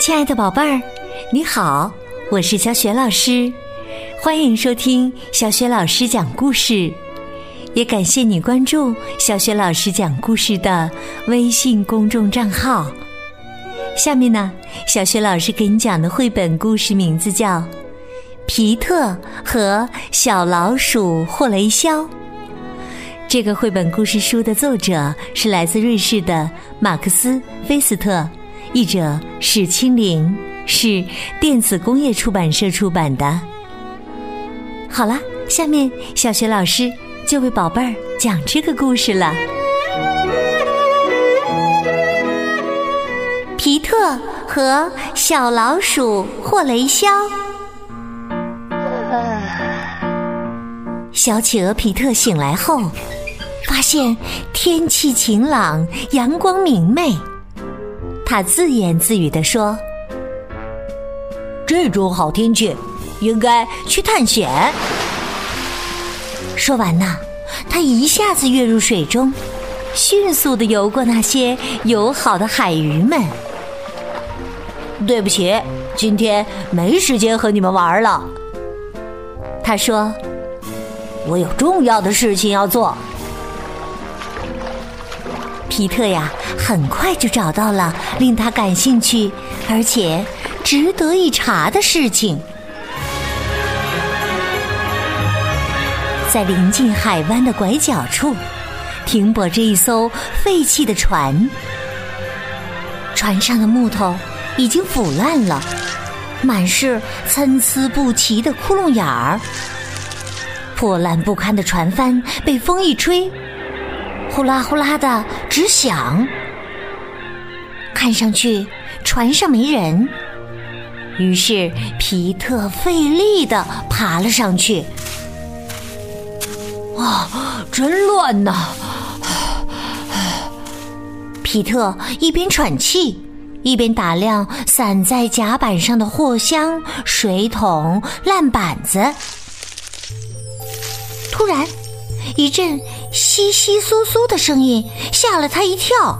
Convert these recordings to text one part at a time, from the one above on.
亲爱的宝贝儿，你好，我是小雪老师，欢迎收听小雪老师讲故事，也感谢你关注小雪老师讲故事的微信公众账号。下面呢，小雪老师给你讲的绘本故事名字叫《皮特和小老鼠霍雷肖》。这个绘本故事书的作者是来自瑞士的马克思·菲斯特。译者史清玲，是电子工业出版社出版的。好了，下面小学老师就为宝贝儿讲这个故事了。皮特和小老鼠霍雷肖。小企鹅皮特醒来后，发现天气晴朗，阳光明媚。他自言自语地说：“这种好天气，应该去探险。”说完呢，他一下子跃入水中，迅速的游过那些友好的海鱼们。对不起，今天没时间和你们玩了。他说：“我有重要的事情要做。”皮特呀，很快就找到了令他感兴趣而且值得一查的事情。在临近海湾的拐角处，停泊着一艘废弃的船。船上的木头已经腐烂了，满是参差不齐的窟窿眼儿。破烂不堪的船帆被风一吹。呼啦呼啦的直响，看上去船上没人。于是皮特费力的爬了上去。啊，真乱呐！皮特一边喘气，一边打量散在甲板上的货箱、水桶、烂板子。突然。一阵窸窸窣窣的声音吓了他一跳，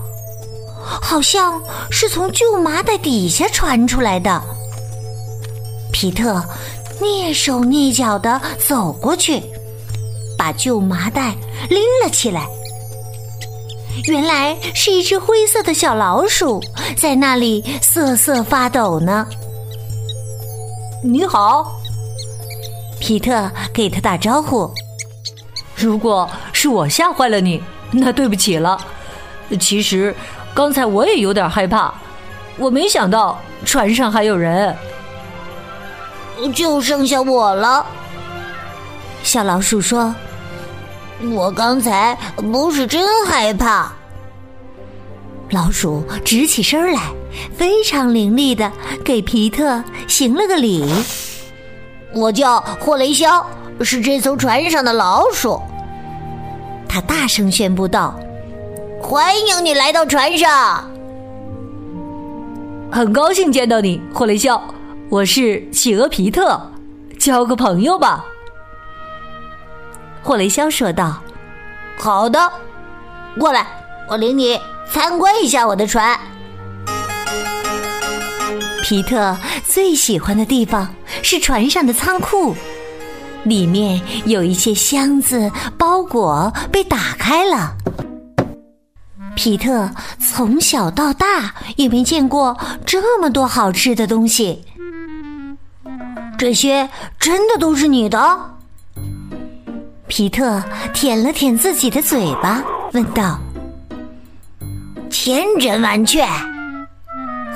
好像是从旧麻袋底下传出来的。皮特蹑手蹑脚的走过去，把旧麻袋拎了起来。原来是一只灰色的小老鼠在那里瑟瑟发抖呢。你好，皮特给他打招呼。如果是我吓坏了你，那对不起了。其实刚才我也有点害怕，我没想到船上还有人。就剩下我了。小老鼠说：“我刚才不是真害怕。”老鼠直起身来，非常伶俐的给皮特行了个礼。我叫霍雷肖。是这艘船上的老鼠，他大声宣布道：“欢迎你来到船上，很高兴见到你，霍雷肖。我是企鹅皮特，交个朋友吧。”霍雷肖说道：“好的，过来，我领你参观一下我的船。”皮特最喜欢的地方是船上的仓库。里面有一些箱子、包裹被打开了。皮特从小到大也没见过这么多好吃的东西。这些真的都是你的？皮特舔了舔自己的嘴巴，问道：“千真万确。”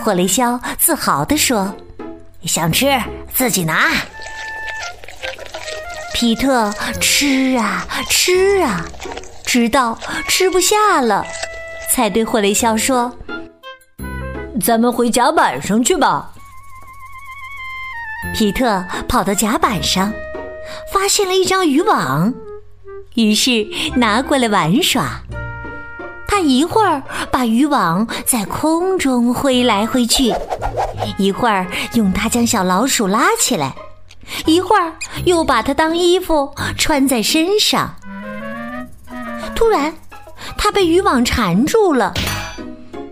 霍雷肖自豪地说：“想吃自己拿。”皮特吃啊吃啊，直到吃不下了，才对霍雷肖说：“咱们回甲板上去吧。”皮特跑到甲板上，发现了一张渔网，于是拿过来玩耍。他一会儿把渔网在空中挥来挥去，一会儿用它将小老鼠拉起来。一会儿又把它当衣服穿在身上。突然，它被渔网缠住了。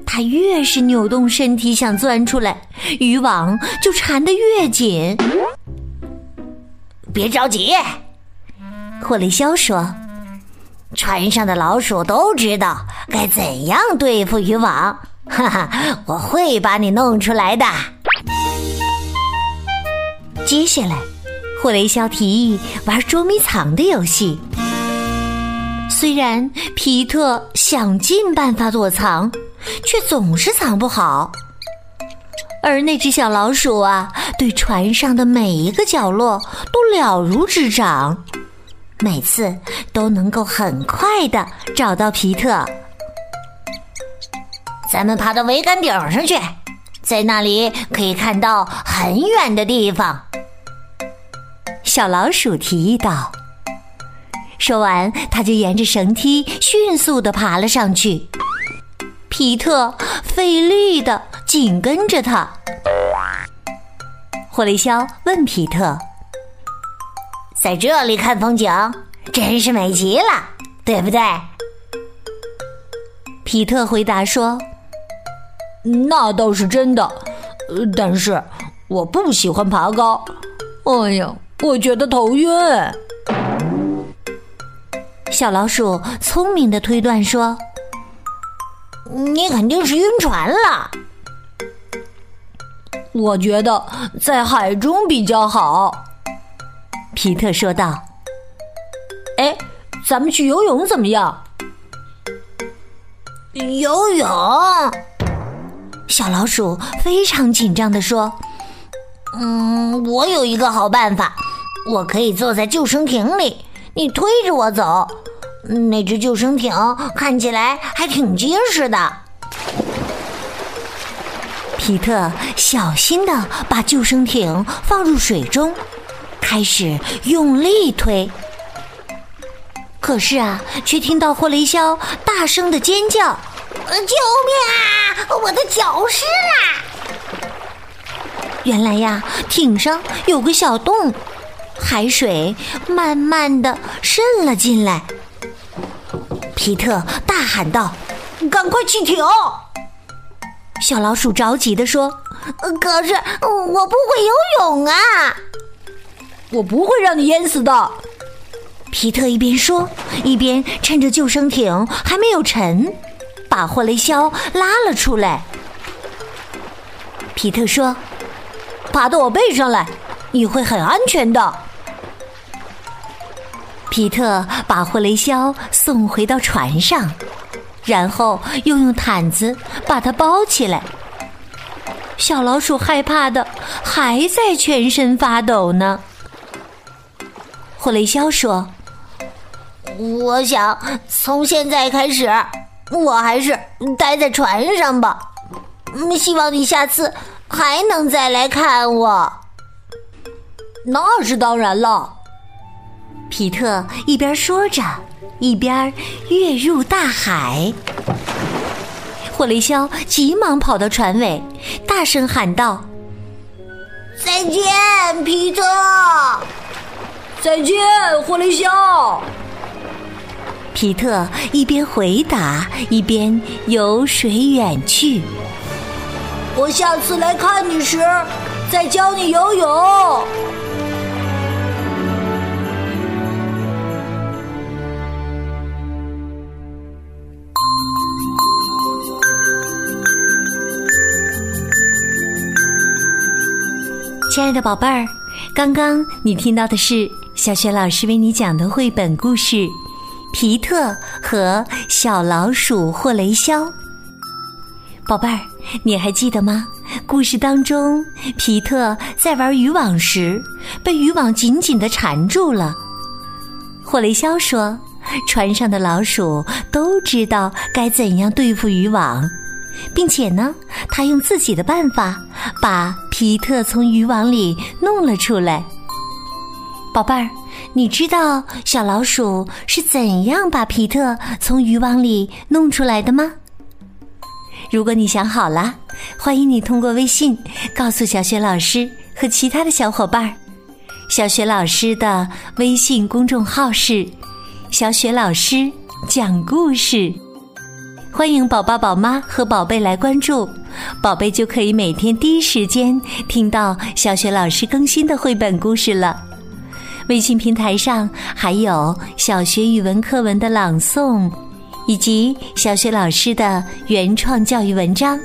它越是扭动身体想钻出来，渔网就缠得越紧。别着急，霍雷肖说：“船上的老鼠都知道该怎样对付渔网。哈哈，我会把你弄出来的。”接下来，霍雷肖提议玩捉迷藏的游戏。虽然皮特想尽办法躲藏。却总是藏不好，而那只小老鼠啊，对船上的每一个角落都了如指掌，每次都能够很快的找到皮特。咱们爬到桅杆顶上去，在那里可以看到很远的地方。小老鼠提议道。说完，他就沿着绳梯迅速的爬了上去。皮特费力的紧跟着他。霍雷肖问皮特：“在这里看风景，真是美极了，对不对？”皮特回答说：“那倒是真的，但是我不喜欢爬高。哎呀，我觉得头晕。”小老鼠聪明的推断说。你肯定是晕船了。我觉得在海中比较好，皮特说道。哎，咱们去游泳怎么样？游泳？小老鼠非常紧张的说：“嗯，我有一个好办法，我可以坐在救生艇里，你推着我走。”那只救生艇看起来还挺结实的。皮特小心的把救生艇放入水中，开始用力推。可是啊，却听到霍雷肖大声的尖叫：“救命啊！我的脚湿啦！”原来呀，艇上有个小洞，海水慢慢的渗了进来。皮特大喊道：“赶快去停！”小老鼠着急的说：“可是我不会游泳啊！”“我不会让你淹死的。”皮特一边说，一边趁着救生艇还没有沉，把霍雷肖拉了出来。皮特说：“爬到我背上来，你会很安全的。”皮特把霍雷肖送回到船上，然后又用毯子把它包起来。小老鼠害怕的还在全身发抖呢。霍雷肖说：“我想从现在开始，我还是待在船上吧。希望你下次还能再来看我。”那是当然了。皮特一边说着，一边跃入大海。霍雷肖急忙跑到船尾，大声喊道：“再见，皮特！再见，霍雷肖！”皮特一边回答，一边游水远去。我下次来看你时，再教你游泳。亲爱的宝贝儿，刚刚你听到的是小雪老师为你讲的绘本故事《皮特和小老鼠霍雷肖》。宝贝儿，你还记得吗？故事当中，皮特在玩渔网时被渔网紧紧的缠住了。霍雷肖说：“船上的老鼠都知道该怎样对付渔网。”并且呢，他用自己的办法把皮特从渔网里弄了出来。宝贝儿，你知道小老鼠是怎样把皮特从渔网里弄出来的吗？如果你想好了，欢迎你通过微信告诉小雪老师和其他的小伙伴儿。小雪老师的微信公众号是“小雪老师讲故事。欢迎宝宝、宝妈和宝贝来关注，宝贝就可以每天第一时间听到小雪老师更新的绘本故事了。微信平台上还有小学语文课文的朗诵，以及小雪老师的原创教育文章。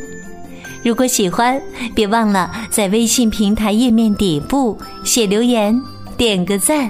如果喜欢，别忘了在微信平台页面底部写留言、点个赞。